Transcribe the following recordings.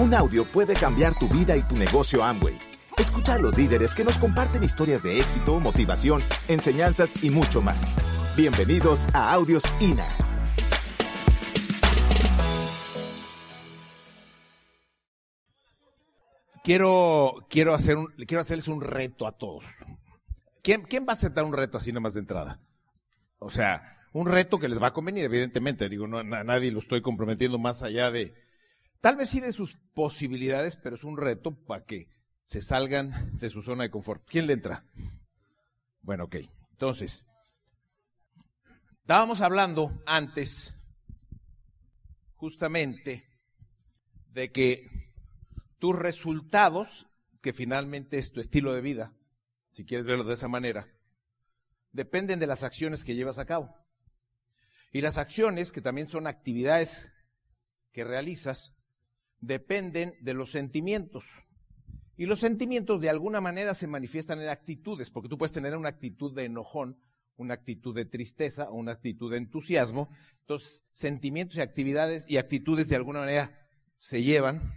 Un audio puede cambiar tu vida y tu negocio Amway. Escucha a los líderes que nos comparten historias de éxito, motivación, enseñanzas y mucho más. Bienvenidos a Audios INA. Quiero, quiero, hacer quiero hacerles un reto a todos. ¿Quién, ¿Quién va a aceptar un reto así nomás de entrada? O sea, un reto que les va a convenir, evidentemente. Digo, no, a nadie lo estoy comprometiendo más allá de, tal vez sí de sus posibilidades, pero es un reto para que se salgan de su zona de confort. ¿Quién le entra? Bueno, ok. Entonces, estábamos hablando antes, justamente, de que tus resultados, que finalmente es tu estilo de vida, si quieres verlo de esa manera, dependen de las acciones que llevas a cabo. Y las acciones, que también son actividades que realizas, dependen de los sentimientos. Y los sentimientos de alguna manera se manifiestan en actitudes, porque tú puedes tener una actitud de enojón, una actitud de tristeza o una actitud de entusiasmo. Entonces, sentimientos y actividades y actitudes de alguna manera se llevan.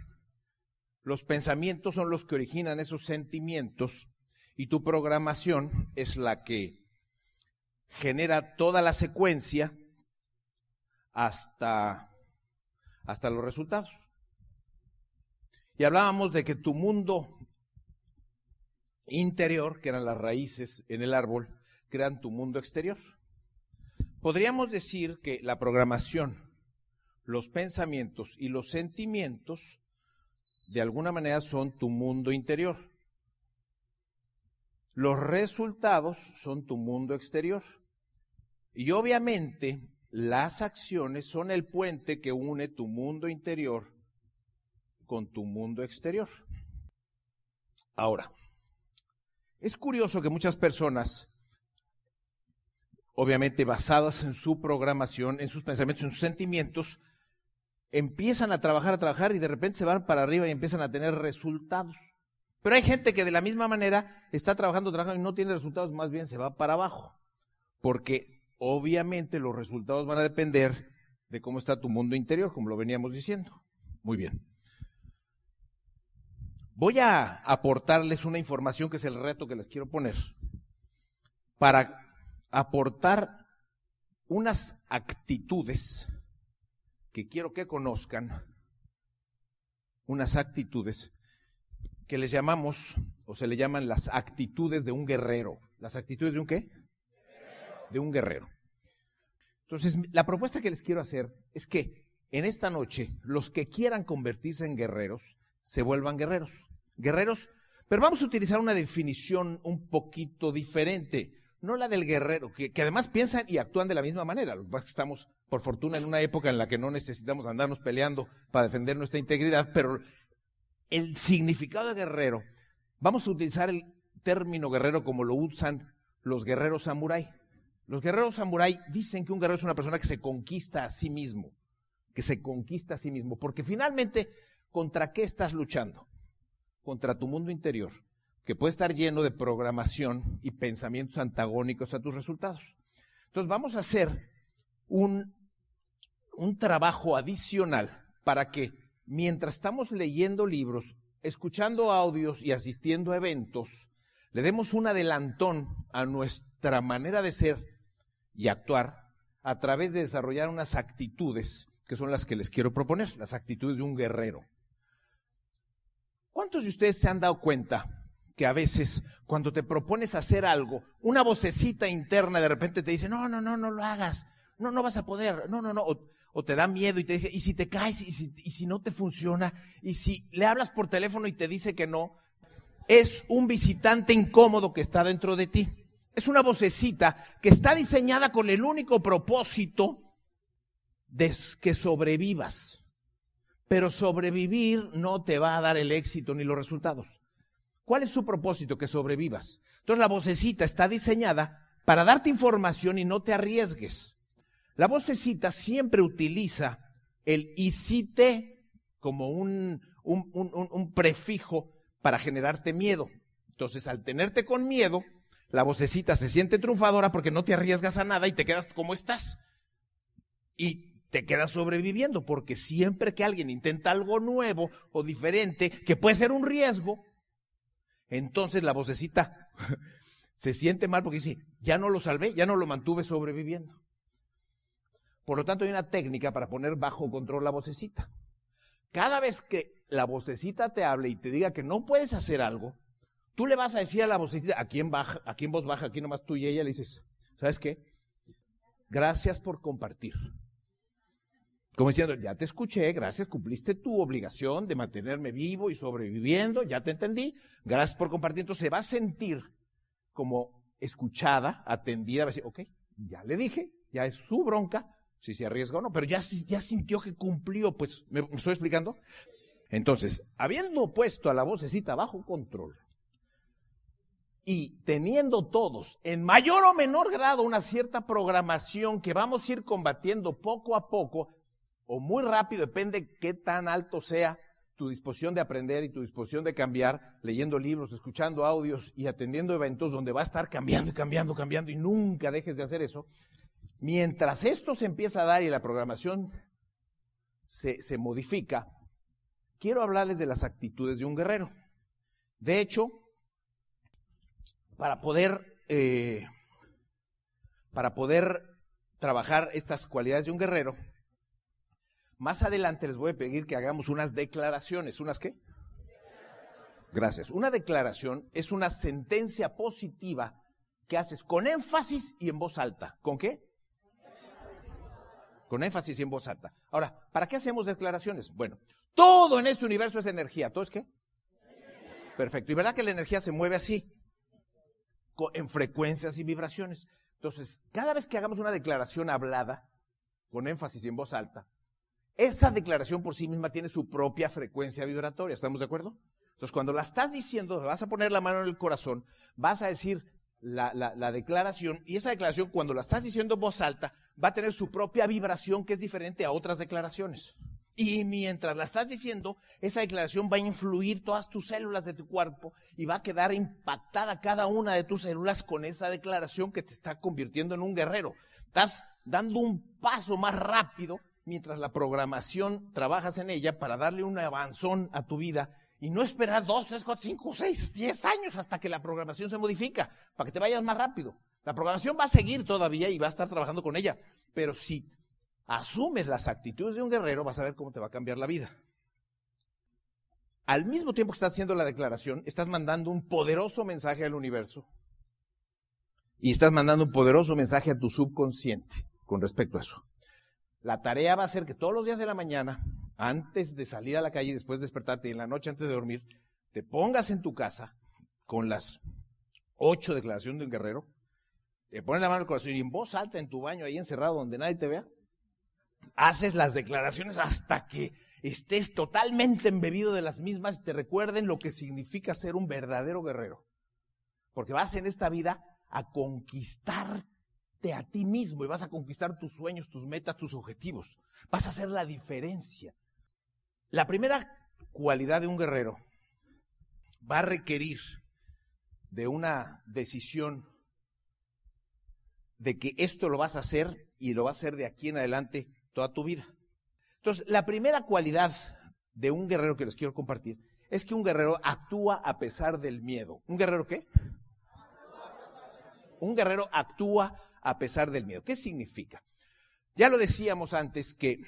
Los pensamientos son los que originan esos sentimientos y tu programación es la que genera toda la secuencia hasta, hasta los resultados. Y hablábamos de que tu mundo interior, que eran las raíces en el árbol, crean tu mundo exterior. Podríamos decir que la programación, los pensamientos y los sentimientos, de alguna manera son tu mundo interior. Los resultados son tu mundo exterior. Y obviamente las acciones son el puente que une tu mundo interior con tu mundo exterior. Ahora, es curioso que muchas personas, obviamente basadas en su programación, en sus pensamientos, en sus sentimientos, empiezan a trabajar, a trabajar y de repente se van para arriba y empiezan a tener resultados. Pero hay gente que de la misma manera está trabajando, trabajando y no tiene resultados, más bien se va para abajo. Porque obviamente los resultados van a depender de cómo está tu mundo interior, como lo veníamos diciendo. Muy bien. Voy a aportarles una información que es el reto que les quiero poner para aportar unas actitudes que quiero que conozcan, unas actitudes que les llamamos o se le llaman las actitudes de un guerrero. ¿Las actitudes de un qué? De un guerrero. Entonces, la propuesta que les quiero hacer es que en esta noche los que quieran convertirse en guerreros se vuelvan guerreros. Guerreros, pero vamos a utilizar una definición un poquito diferente, no la del guerrero, que, además piensan y actúan de la misma manera. Lo que pasa es que estamos, por fortuna, en una época en la que no necesitamos andarnos peleando para defender nuestra integridad, pero el significado de guerrero, vamos a utilizar el término guerrero como lo usan los guerreros samurái. Los guerreros samurái dicen que un guerrero es una persona que se conquista a sí mismo, que se conquista a sí mismo, porque finalmente, ¿contra qué estás luchando? Contra tu mundo interior, que puede estar lleno de programación y pensamientos antagónicos a tus resultados. Entonces vamos a hacer un, un trabajo adicional para que mientras estamos leyendo libros, escuchando audios y asistiendo a eventos, le demos un adelantón a nuestra manera de ser y actuar a través de desarrollar unas actitudes que son las que les quiero proponer, las actitudes de un guerrero. ¿Cuántos de ustedes se han dado cuenta que a veces cuando te propones hacer algo, una vocecita interna de repente te dice, no, no, no, no lo hagas, no, no vas a poder, no, no, no, o, te da miedo y te dice, y si te caes, y si, y si no te funciona, y si le hablas por teléfono y te dice que no, es un visitante incómodo que está dentro de ti. Es una vocecita que está diseñada con el único propósito de que sobrevivas. Pero sobrevivir no te va a dar el éxito ni los resultados. ¿Cuál es su propósito? Que sobrevivas. Entonces la vocecita está diseñada para darte información y no te arriesgues. La vocecita siempre utiliza el y si te como un, un, un prefijo para generarte miedo. Entonces, al tenerte con miedo, la vocecita se siente triunfadora porque no te arriesgas a nada y te quedas como estás. Y te quedas sobreviviendo, porque siempre que alguien intenta algo nuevo o diferente, que puede ser un riesgo, entonces la vocecita se siente mal porque dice, ya no lo salvé, ya no lo mantuve sobreviviendo. Por lo tanto, hay una técnica para poner bajo control la vocecita. Cada vez que la vocecita te hable y te diga que no puedes hacer algo, tú le vas a decir a la vocecita, aquí en, baja, aquí en voz baja, aquí nomás tú y ella, le dices, ¿sabes qué? Gracias por compartir. Como diciendo, ya te escuché, gracias, cumpliste tu obligación de mantenerme vivo y sobreviviendo, ya te entendí, gracias por compartir. Entonces se va a sentir como escuchada, atendida, va a decir, ok, ya le dije, ya es su bronca, si se arriesga o no, pero ya, ya sintió que cumplió, pues, ¿me, ¿me estoy explicando? Entonces, habiendo puesto a la vocecita bajo control, y teniendo todos en mayor o menor grado una cierta programación que vamos a ir combatiendo poco a poco, o muy rápido, depende qué tan alto sea tu disposición de aprender y tu disposición de cambiar, leyendo libros, escuchando audios y atendiendo eventos donde va a estar cambiando y cambiando, cambiando y nunca dejes de hacer eso. Mientras esto se empieza a dar y la programación se, se modifica, quiero hablarles de las actitudes de un guerrero. De hecho, para poder, eh, para poder trabajar estas cualidades de un guerrero, más adelante les voy a pedir que hagamos unas declaraciones. ¿Unas qué? Gracias. Una declaración es una sentencia positiva que haces con énfasis y en voz alta. ¿Con qué? Con énfasis y en voz alta. Ahora, ¿para qué hacemos declaraciones? Bueno, todo en este universo es energía. ¿Todo es qué? Perfecto. ¿Y verdad que la energía se mueve así? En frecuencias y vibraciones. Entonces, cada vez que hagamos una declaración hablada, con énfasis y en voz alta, esa declaración por sí misma tiene su propia frecuencia vibratoria, ¿estamos de acuerdo? Entonces, cuando la estás diciendo, vas a poner la mano en el corazón, vas a decir la, la, declaración, y esa declaración, cuando la estás diciendo en voz alta, va a tener su propia vibración que es diferente a otras declaraciones. Y mientras la estás diciendo, esa declaración va a influir todas tus células de tu cuerpo y va a quedar impactada cada una de tus células con esa declaración que te está convirtiendo en un guerrero. Estás dando un paso más rápido mientras la programación trabajas en ella para darle un avanzón a tu vida y no esperar dos, tres, cuatro, cinco, seis, diez años hasta que la programación se modifica, para que te vayas más rápido. La programación va a seguir todavía y va a estar trabajando con ella, pero si asumes las actitudes de un guerrero, vas a ver cómo te va a cambiar la vida. Al mismo tiempo que estás haciendo la declaración, estás mandando un poderoso mensaje al universo y estás mandando un poderoso mensaje a tu subconsciente con respecto a eso. La tarea va a ser que todos los días de la mañana, antes de salir a la calle, después de despertarte y en la noche antes de dormir, te pongas en tu casa con las ocho declaraciones de un guerrero, te pones la mano al corazón y en voz alta en tu baño, ahí encerrado donde nadie te vea, haces las declaraciones hasta que estés totalmente embebido de las mismas y te recuerden lo que significa ser un verdadero guerrero. Porque vas en esta vida a conquistar a ti mismo y vas a conquistar tus sueños, tus metas, tus objetivos. Vas a hacer la diferencia. La primera cualidad de un guerrero va a requerir de una decisión de que esto lo vas a hacer y lo vas a hacer de aquí en adelante toda tu vida. Entonces, la primera cualidad de un guerrero que les quiero compartir es que un guerrero actúa a pesar del miedo. ¿Un guerrero qué? Un guerrero actúa a pesar del miedo. ¿Qué significa? Ya lo decíamos antes que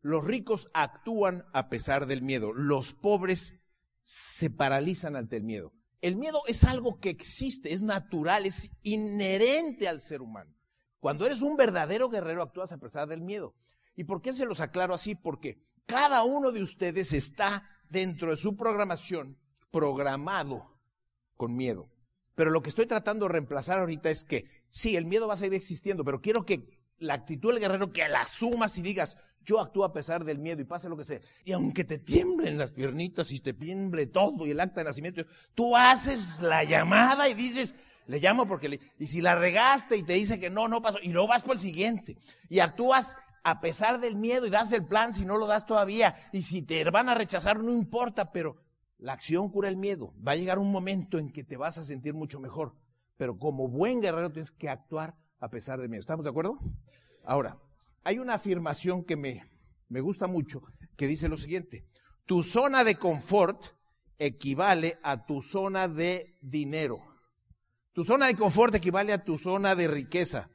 los ricos actúan a pesar del miedo, los pobres se paralizan ante el miedo. El miedo es algo que existe, es natural, es inherente al ser humano. Cuando eres un verdadero guerrero actúas a pesar del miedo. ¿Y por qué se los aclaro así? Porque cada uno de ustedes está dentro de su programación programado con miedo. Pero lo que estoy tratando de reemplazar ahorita es que sí, el miedo va a seguir existiendo, pero quiero que la actitud del guerrero, que la asumas y digas, yo actúo a pesar del miedo y pase lo que sea. Y aunque te tiemblen las piernitas y te tiemble todo y el acta de nacimiento, tú haces la llamada y dices, le llamo porque le, y si la regaste y te dice que no, no pasó, y luego vas por el siguiente. Y actúas a pesar del miedo y das el plan si no lo das todavía. Y si te van a rechazar, no importa, pero la acción cura el miedo. Va a llegar un momento en que te vas a sentir mucho mejor. Pero como buen guerrero tienes que actuar a pesar del miedo. ¿Estamos de acuerdo? Ahora, hay una afirmación que me, me gusta mucho que dice lo siguiente, tu zona de confort equivale a tu zona de dinero. Tu zona de confort equivale a tu zona de riqueza.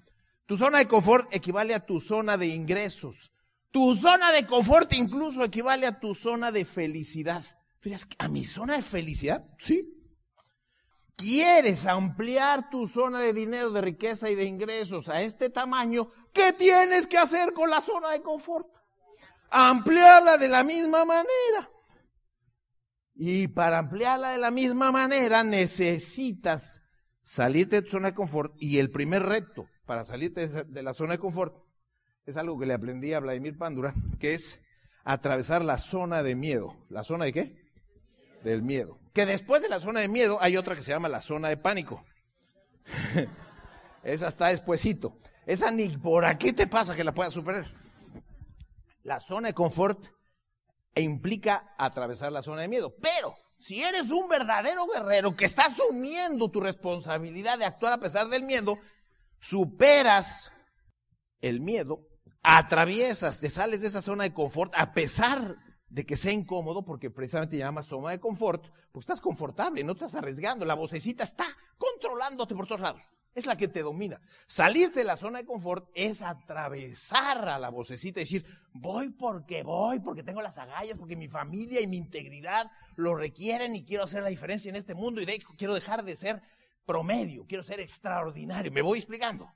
Tu zona de confort equivale a tu zona de ingresos. Tu zona de confort incluso equivale a tu zona de felicidad. ¿A mi zona de felicidad? Sí. ¿Quieres ampliar tu zona de dinero, de riqueza y de ingresos a este tamaño? ¿Qué tienes que hacer con la zona de confort? Ampliarla de la misma manera. Y para ampliarla de la misma manera necesitas salirte de tu zona de confort. Y el primer reto para salirte de la zona de confort es algo que le aprendí a Vladimir Pándura, que es atravesar la zona de miedo. ¿La zona de qué? Del miedo. Que después de la zona de miedo hay otra que se llama la zona de pánico. Esa está despuesito. Esa ni por aquí te pasa que la puedas superar. La zona de confort implica atravesar la zona de miedo. Pero si eres un verdadero guerrero que está asumiendo tu responsabilidad de actuar a pesar del miedo, superas el miedo, atraviesas, te sales de esa zona de confort a pesar de que sea incómodo, porque precisamente llama zona de confort, pues estás confortable, no estás arriesgando, la vocecita está controlándote por todos lados. Es la que te domina. Salirte de la zona de confort es atravesar a la vocecita y decir, voy porque voy, porque tengo las agallas, porque mi familia y mi integridad lo requieren y quiero hacer la diferencia en este mundo y quiero dejar de ser promedio, quiero ser extraordinario. ¿Me voy explicando?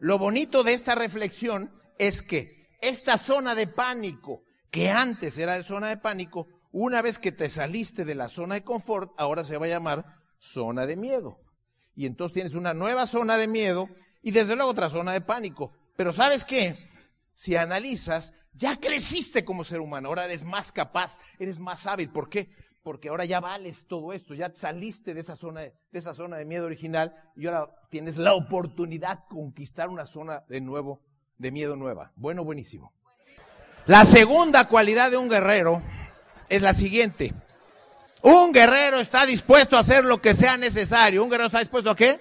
Lo bonito de esta reflexión es que esta zona de pánico, que antes era de zona de pánico, una vez que te saliste de la zona de confort, ahora se va a llamar zona de miedo. Y entonces tienes una nueva zona de miedo y desde luego otra zona de pánico. Pero ¿sabes qué? Si analizas, ya creciste como ser humano, ahora eres más capaz, eres más hábil. ¿Por qué? porque ahora ya vales todo esto, ya saliste de esa zona de, esa zona de miedo original y ahora tienes la oportunidad de conquistar una zona de nuevo de miedo nueva. Bueno, buenísimo. La segunda cualidad de un guerrero es la siguiente. Un guerrero está dispuesto a hacer lo que sea necesario. ¿Un guerrero está dispuesto a qué?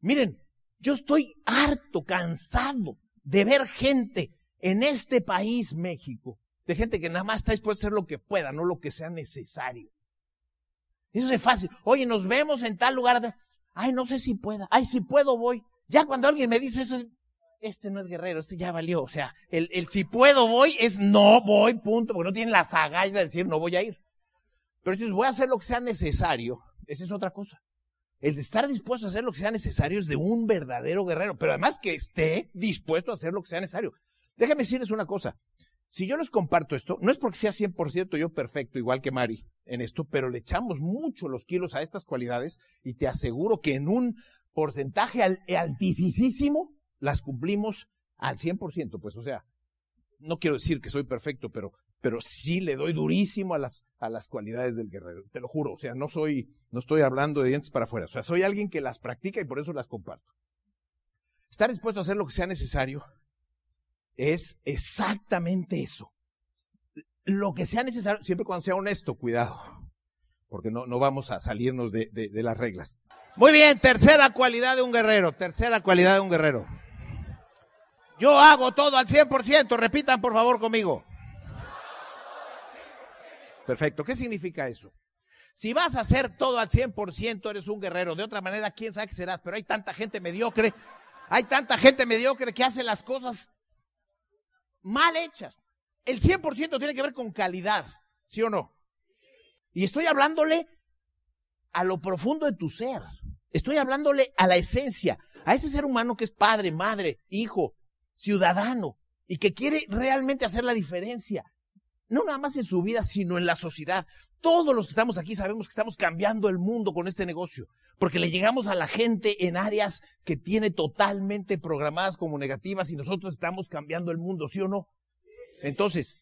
Miren, yo estoy harto, cansado de ver gente en este país, México, de gente que nada más está dispuesta a hacer lo que pueda, no lo que sea necesario. Es fácil. Oye, nos vemos en tal lugar. Ay, no sé si pueda. Ay, si puedo, voy. Ya cuando alguien me dice eso, este no es guerrero, este ya valió. O sea, el, si puedo, voy es no voy, punto, porque no tienen las agallas de decir no voy a ir. Pero si voy a hacer lo que sea necesario, esa es otra cosa. El de estar dispuesto a hacer lo que sea necesario es de un verdadero guerrero, pero además que esté dispuesto a hacer lo que sea necesario. Déjame decirles una cosa. Si yo les comparto esto, no es porque sea 100% yo perfecto, igual que Mari, en esto, pero le echamos mucho los kilos a estas cualidades y te aseguro que en un porcentaje altísimo las cumplimos al 100%. Pues, o sea, no quiero decir que soy perfecto, pero, pero sí le doy durísimo a las, a las cualidades del guerrero. Te lo juro. O sea, no soy, no estoy hablando de dientes para afuera. O sea, soy alguien que las practica y por eso las comparto. Estar dispuesto a hacer lo que sea necesario es exactamente eso. Lo que sea necesario, siempre cuando sea honesto, cuidado, porque no, no vamos a salirnos de, de, las reglas. Muy bien, tercera cualidad de un guerrero, tercera cualidad de un guerrero. Yo hago todo al 100%, repitan por favor conmigo. Perfecto, ¿qué significa eso? Si vas a hacer todo al 100%, eres un guerrero. De otra manera, quién sabe qué serás. Pero hay tanta gente mediocre, hay tanta gente mediocre que hace las cosas mal hechas. El 100% tiene que ver con calidad, ¿sí o no? Y estoy hablándole a lo profundo de tu ser. Estoy hablándole a la esencia, a ese ser humano que es padre, madre, hijo, ciudadano y que quiere realmente hacer la diferencia. No nada más en su vida, sino en la sociedad. Todos los que estamos aquí sabemos que estamos cambiando el mundo con este negocio, porque le llegamos a la gente en áreas que tiene totalmente programadas como negativas y nosotros estamos cambiando el mundo, ¿sí o no? Entonces,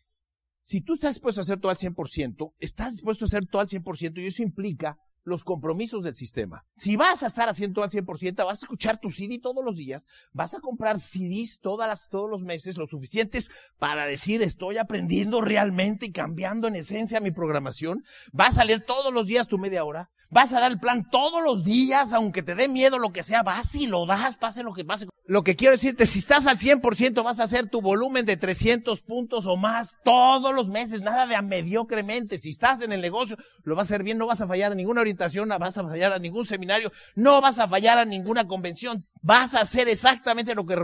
si tú estás dispuesto a hacer todo al 100%, estás dispuesto a hacer todo al 100% y eso implica los compromisos del sistema. Si vas a estar haciendo al 100%, vas a escuchar tu CD todos los días, vas a comprar CDs todas las, todos los meses, lo suficientes para decir estoy aprendiendo realmente y cambiando en esencia mi programación, vas a leer todos los días tu media hora, vas a dar el plan todos los días, aunque te dé miedo lo que sea, vas y lo das, pase lo que pase. Lo que quiero decirte, si estás al 100% vas a hacer tu volumen de 300 puntos o más todos los meses, nada de mediocremente. Si estás en el negocio, lo vas a hacer bien, no vas a fallar a ninguna orientación, no vas a fallar a ningún seminario, no vas a fallar a ninguna convención. Vas a hacer exactamente lo que,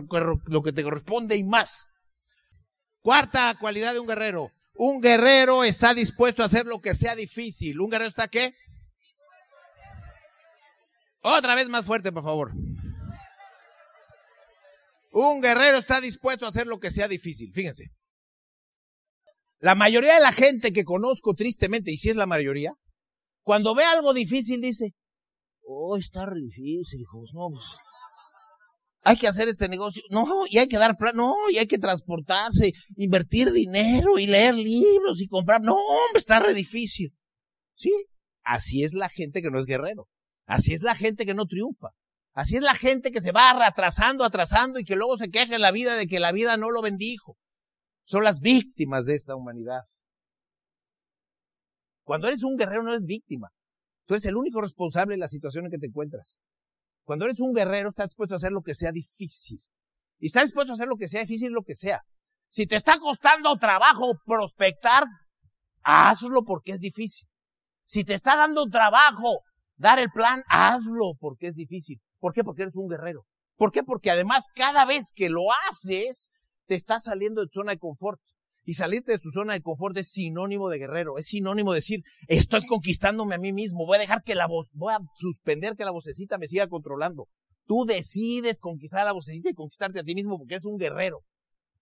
lo que te corresponde y más. Cuarta cualidad de un guerrero. Un guerrero está dispuesto a hacer lo que sea difícil. ¿Un guerrero está qué? Otra vez más fuerte, por favor. Un guerrero está dispuesto a hacer lo que sea difícil. Fíjense. La mayoría de la gente que conozco tristemente, y si es la mayoría, cuando ve algo difícil dice, oh, está re difícil, hijos, no, pues, hay que hacer este negocio, no, y hay que dar plan, no, y hay que transportarse, invertir dinero y leer libros y comprar, no, hombre, está re difícil. Sí, así es la gente que no es guerrero, así es la gente que no triunfa. Así es la gente que se va atrasando, atrasando y que luego se queja en la vida de que la vida no lo bendijo. Son las víctimas de esta humanidad. Cuando eres un guerrero no eres víctima. Tú eres el único responsable de la situación en que te encuentras. Cuando eres un guerrero estás dispuesto a hacer lo que sea difícil. Y estás dispuesto a hacer lo que sea difícil, lo que sea. Si te está costando trabajo prospectar, hazlo porque es difícil. Si te está dando trabajo dar el plan, hazlo porque es difícil. ¿Por qué? Porque eres un guerrero. ¿Por qué? Porque además cada vez que lo haces, te estás saliendo de tu zona de confort. Y salirte de tu zona de confort es sinónimo de guerrero, es sinónimo de decir, estoy conquistándome a mí mismo, voy a dejar que la voz, voy a suspender que la vocecita me siga controlando. Tú decides conquistar a la vocecita y conquistarte a ti mismo porque eres un guerrero.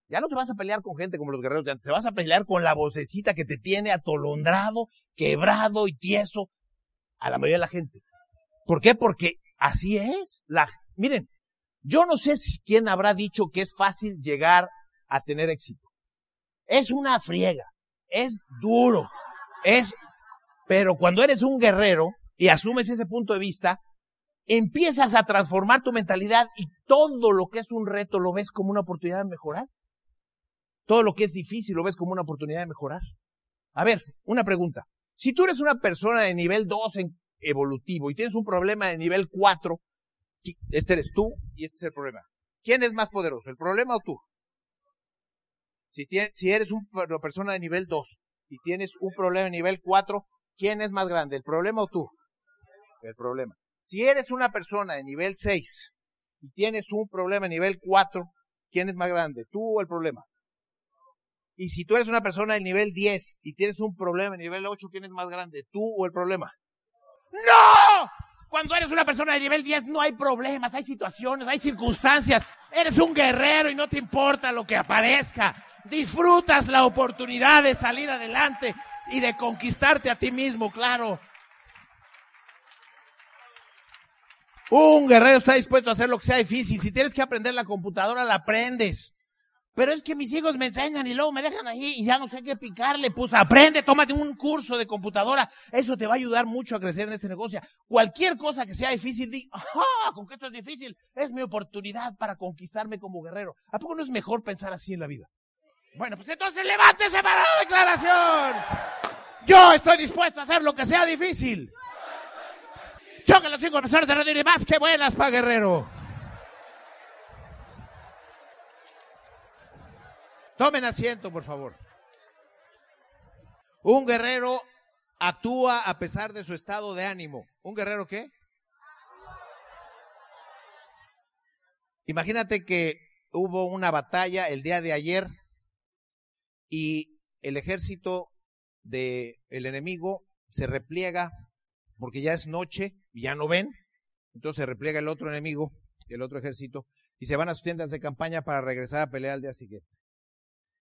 Ya no te vas a pelear con gente como los guerreros de antes, te vas a pelear con la vocecita que te tiene atolondrado, quebrado y tieso a la mayoría de la gente. ¿Por qué? Porque Así es. La, miren, yo no sé si quién habrá dicho que es fácil llegar a tener éxito. Es una friega, es duro, es, pero cuando eres un guerrero y asumes ese punto de vista, empiezas a transformar tu mentalidad y todo lo que es un reto lo ves como una oportunidad de mejorar. Todo lo que es difícil lo ves como una oportunidad de mejorar. A ver, una pregunta. Si tú eres una persona de nivel 2 en evolutivo y tienes un problema de nivel 4, este eres tú y este es el problema. ¿Quién es más poderoso, el problema o tú? Si, si eres una persona de nivel 2 y tienes un problema de nivel 4, ¿quién es más grande, el problema o tú? El problema. Si eres una persona de nivel 6 y tienes un problema de nivel 4, ¿quién es más grande, tú o el problema? Y si tú eres una persona de nivel 10 y tienes un problema de nivel 8, ¿quién es más grande, tú o el problema? ¡No! Cuando eres una persona de nivel 10 no hay problemas, hay situaciones, hay circunstancias. Eres un guerrero y no te importa lo que aparezca. Disfrutas la oportunidad de salir adelante y de conquistarte a ti mismo, claro. Un guerrero está dispuesto a hacer lo que sea difícil. Si tienes que aprender la computadora, la aprendes. Pero es que mis hijos me enseñan y luego me dejan ahí y ya no sé qué picarle. Pues aprende, tómate un curso de computadora. Eso te va a ayudar mucho a crecer en este negocio. Cualquier cosa que sea difícil, di, ¡ah! ¿Con qué esto es difícil? Es mi oportunidad para conquistarme como guerrero. ¿A poco no es mejor pensar así en la vida? Bueno, pues entonces levántese para la declaración. Yo estoy dispuesto a hacer lo que sea difícil. Choque los cinco personas de radio y más que buenas para guerrero. Tomen asiento, por favor. Un guerrero actúa a pesar de su estado de ánimo. ¿Un guerrero qué? Imagínate que hubo una batalla el día de ayer y el ejército del el enemigo se repliega porque ya es noche y ya no ven. Entonces se repliega el otro enemigo, el otro ejército, y se van a sus tiendas de campaña para regresar a pelear al día siguiente.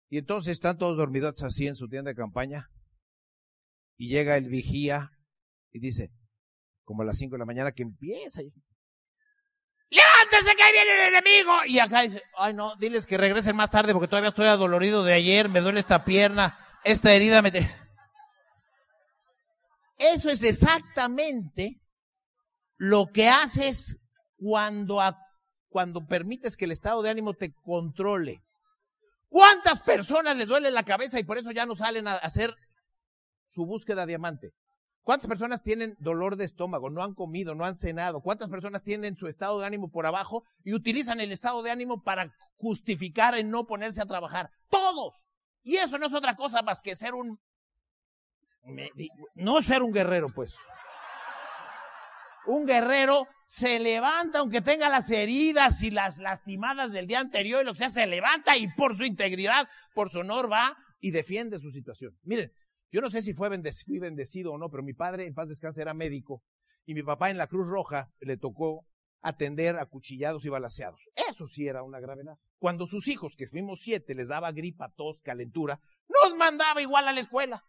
Y entonces están todos dormidos así en su tienda de campaña. Y llega el vigía y dice, como a las 5 de la mañana, que empieza. ¡Levántese que ahí viene el enemigo! Y acá dice, ay no, diles que regresen más tarde porque todavía estoy adolorido de ayer, me duele esta pierna, esta herida me... Eso es exactamente lo que haces cuando, cuando permites que el estado de ánimo te controle. ¿Cuántas personas les duele la cabeza y por eso ya no salen a hacer su búsqueda diamante? ¿Cuántas personas tienen dolor de estómago, no han comido, no han cenado? ¿Cuántas personas tienen su estado de ánimo por abajo y utilizan el estado de ánimo para justificar en no ponerse a trabajar? Todos. Y eso no es otra cosa más que ser un... No ser un guerrero, pues. Un guerrero se levanta aunque tenga las heridas y las lastimadas del día anterior y lo que sea, se levanta y por su integridad, por su honor va y defiende su situación. Miren, yo no sé si fue fui bendecido o no, pero mi padre, en paz descanse, era médico y mi papá en la Cruz Roja le tocó atender a cuchillados y balaseados. Eso sí era una gravedad. Cuando sus hijos, que fuimos siete, les daba gripa, tos, calentura, nos mandaba igual a la escuela.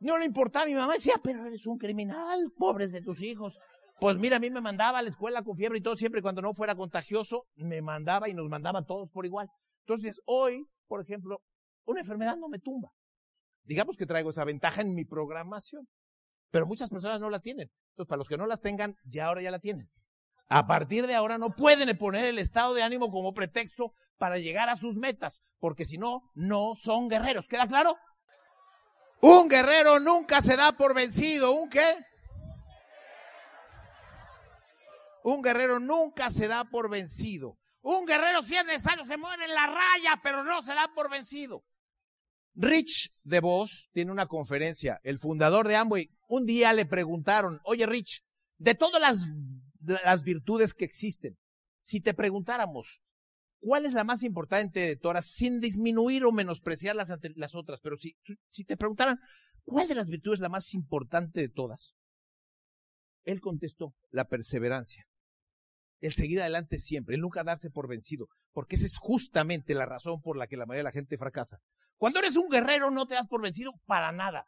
No le importaba, mi mamá decía, pero eres un criminal, pobres de tus hijos. Pues mira, a mí me mandaba a la escuela con fiebre y todo, siempre cuando no fuera contagioso, me mandaba y nos mandaba a todos por igual. Entonces, hoy, por ejemplo, una enfermedad no me tumba. Digamos que traigo esa ventaja en mi programación, pero muchas personas no la tienen. Entonces, para los que no las tengan, ya ahora ya la tienen. A partir de ahora no pueden poner el estado de ánimo como pretexto para llegar a sus metas, porque si no, no son guerreros. ¿Queda claro? Un guerrero nunca se da por vencido. ¿Un qué? Un guerrero nunca se da por vencido. Un guerrero si es necesario se muere en la raya, pero no se da por vencido. Rich DeVos tiene una conferencia, el fundador de Amway. Un día le preguntaron, oye Rich, de todas las virtudes que existen, si te preguntáramos, ¿cuál es la más importante de todas, sin disminuir o menospreciar las, otras? Pero si, si te preguntaran, ¿cuál de las virtudes es la más importante de todas? Él contestó, la perseverancia. El seguir adelante siempre, el nunca darse por vencido, porque esa es justamente la razón por la que la mayoría de la gente fracasa. Cuando eres un guerrero no te das por vencido para nada.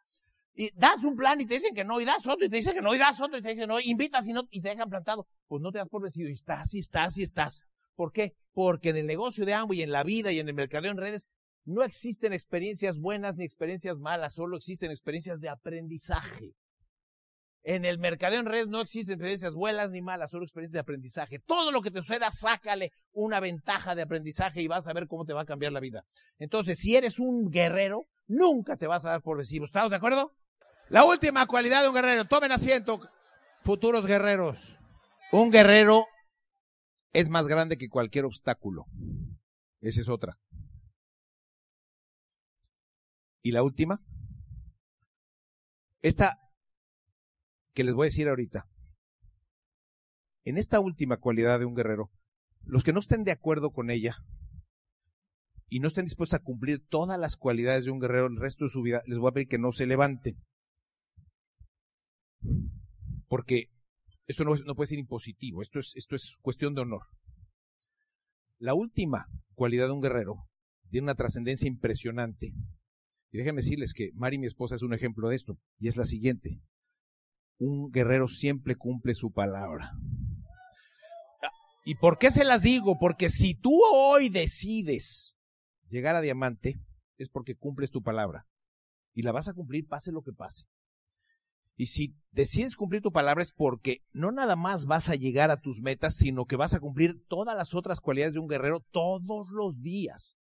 Y das un plan y te dicen que no, y das otro y te dicen que no, y das otro y te dicen que no, invitas y, no, y te dejan plantado. Pues no te das por vencido y estás y estás y estás. ¿Por qué? Porque en el negocio de ambos y en la vida y en el mercadeo en redes no existen experiencias buenas ni experiencias malas, solo existen experiencias de aprendizaje. En el mercadeo en red no existen experiencias buenas ni malas, solo experiencias de aprendizaje. Todo lo que te suceda, sácale una ventaja de aprendizaje y vas a ver cómo te va a cambiar la vida. Entonces, si eres un guerrero, nunca te vas a dar por vencido. ¿Estamos de acuerdo? La última cualidad de un guerrero. Tomen asiento, futuros guerreros. Un guerrero es más grande que cualquier obstáculo. Esa es otra. Y la última. Esta que les voy a decir ahorita. En esta última cualidad de un guerrero, los que no estén de acuerdo con ella y no estén dispuestos a cumplir todas las cualidades de un guerrero el resto de su vida, les voy a pedir que no se levanten. Porque esto no, puede ser impositivo, esto es, esto es cuestión de honor. La última cualidad de un guerrero tiene una trascendencia impresionante. Y déjenme decirles que Mari, mi esposa, es un ejemplo de esto, y es la siguiente un guerrero siempre cumple su palabra. ¿Y por qué se las digo? Porque si tú hoy decides llegar a diamante, es porque cumples tu palabra. Y la vas a cumplir pase lo que pase. Y si decides cumplir tu palabra es porque no nada más vas a llegar a tus metas, sino que vas a cumplir todas las otras cualidades de un guerrero todos los días.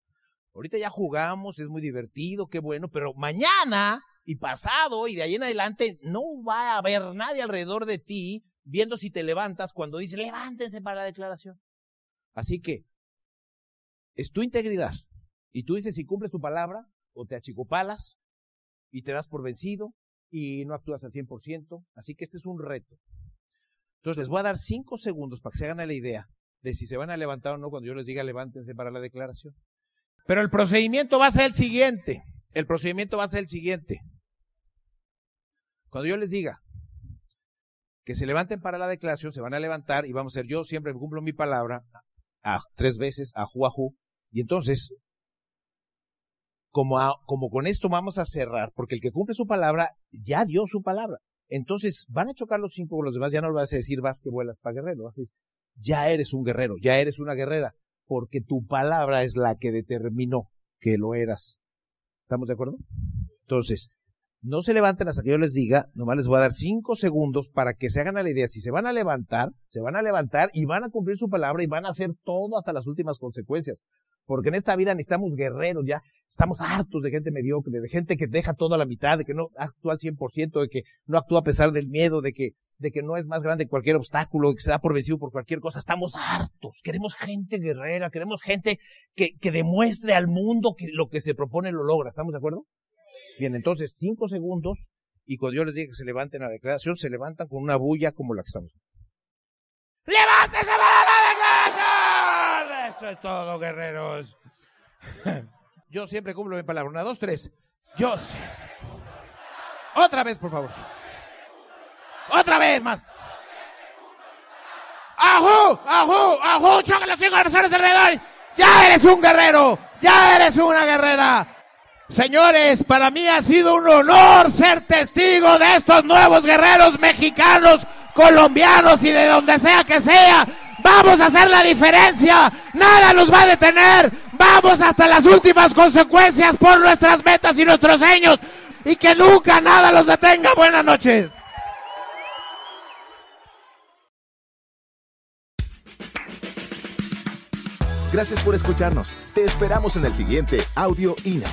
Ahorita ya jugamos, es muy divertido, qué bueno, pero mañana y pasado y de ahí en adelante no va a haber nadie alrededor de ti viendo si te levantas cuando dice levántense para la declaración. Así que es tu integridad y tú dices si cumples tu palabra o te achicopalas y te das por vencido y no actúas al 100%. Así que este es un reto. Entonces les voy a dar cinco segundos para que se hagan la idea de si se van a levantar o no cuando yo les diga levántense para la declaración. Pero el procedimiento va a ser el siguiente. El procedimiento va a ser el siguiente. Cuando yo les diga que se levanten para la declaración, se van a levantar y vamos a ser yo siempre cumplo mi palabra a, tres veces a ju y entonces como, como con esto vamos a cerrar, porque el que cumple su palabra ya dio su palabra. Entonces van a chocar los cinco con los demás, ya no lo vas a decir vas que vuelas para guerrero, a ya eres un guerrero, ya eres una guerrera, porque tu palabra es la que determinó que lo eras. ¿Estamos de acuerdo? Entonces, no se levanten hasta que yo les diga, nomás les voy a dar cinco segundos para que se hagan a la idea. Si se van a levantar, se van a levantar y van a cumplir su palabra y van a hacer todo hasta las últimas consecuencias. Porque en esta vida necesitamos guerreros ya, estamos hartos de gente mediocre, de gente que deja todo a la mitad, de que no actúa al 100%, de que no actúa a pesar del miedo, de que, de que no es más grande cualquier obstáculo, que se da por vencido por cualquier cosa, estamos hartos, queremos gente guerrera, queremos gente que, que demuestre al mundo que lo que se propone lo logra, ¿estamos de acuerdo? Bien, entonces, cinco segundos, y cuando yo les dije que se levanten a la declaración, se levantan con una bulla como la que estamos. ¡Levántese para! Eso es todo, guerreros. Yo siempre cumplo mi palabra. Una, dos, tres. Yo. Otra vez, por favor. Otra vez más. ¡Ajú! ¡Ajú! ¡Ajú! ¡Choca los cinco personas alrededor! ¡Ya eres un guerrero! ¡Ya eres una guerrera! Señores, para mí ha sido un honor ser testigo de estos nuevos guerreros mexicanos, colombianos y de donde sea que sea. Vamos a hacer la diferencia. Nada nos va a detener. Vamos hasta las últimas consecuencias por nuestras metas y nuestros sueños. Y que nunca nada los detenga. Buenas noches. Gracias por escucharnos. Te esperamos en el siguiente Audio INA.